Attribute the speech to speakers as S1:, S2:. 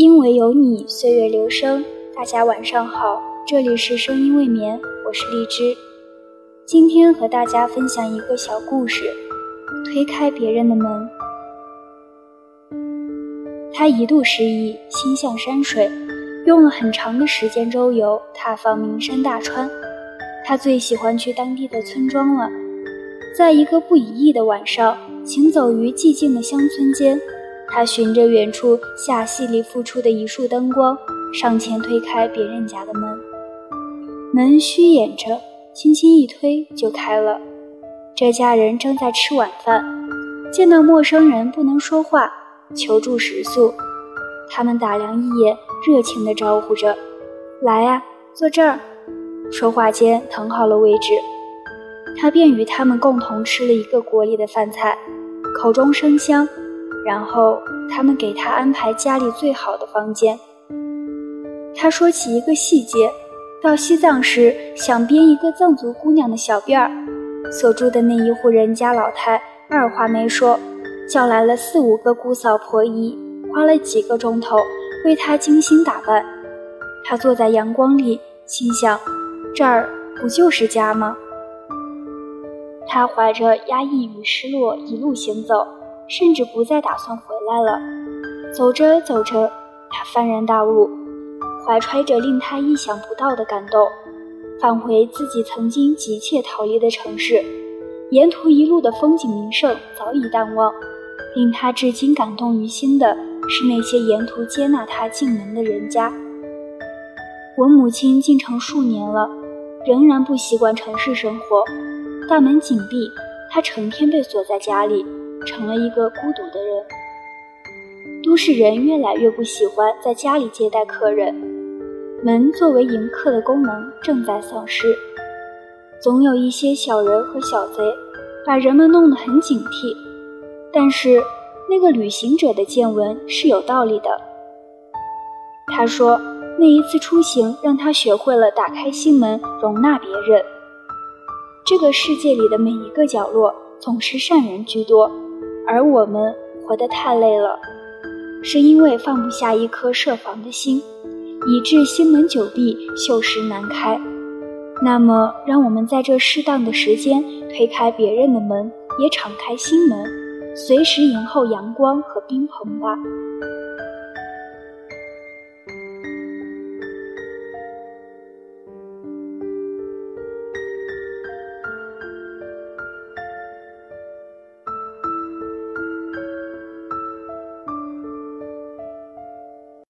S1: 因为有你，岁月流声。大家晚上好，这里是声音未眠，我是荔枝。今天和大家分享一个小故事：推开别人的门。他一度失忆，心向山水，用了很长的时间周游，踏访名山大川。他最喜欢去当地的村庄了。在一个不以意的晚上，行走于寂静的乡村间。他循着远处下溪里复出的一束灯光，上前推开别人家的门。门虚掩着，轻轻一推就开了。这家人正在吃晚饭，见到陌生人不能说话，求助食宿。他们打量一眼，热情地招呼着：“来呀，坐这儿。”说话间腾好了位置，他便与他们共同吃了一个锅里的饭菜，口中生香。然后他们给他安排家里最好的房间。他说起一个细节：到西藏时想编一个藏族姑娘的小辫儿，所住的那一户人家老太二话没说，叫来了四五个姑嫂婆姨，花了几个钟头为他精心打扮。他坐在阳光里，心想：这儿不就是家吗？他怀着压抑与失落一路行走。甚至不再打算回来了。走着走着，他幡然大悟，怀揣着令他意想不到的感动，返回自己曾经急切逃离的城市。沿途一路的风景名胜早已淡忘，令他至今感动于心的是那些沿途接纳他进门的人家。我母亲进城数年了，仍然不习惯城市生活，大门紧闭，她成天被锁在家里。成了一个孤独的人。都市人越来越不喜欢在家里接待客人，门作为迎客的功能正在丧失。总有一些小人和小贼，把人们弄得很警惕。但是那个旅行者的见闻是有道理的。他说，那一次出行让他学会了打开心门，容纳别人。这个世界里的每一个角落总是善人居多。而我们活得太累了，是因为放不下一颗设防的心，以致心门久闭，锈蚀难开。那么，让我们在这适当的时间推开别人的门，也敞开心门，随时迎候阳光和冰棚吧。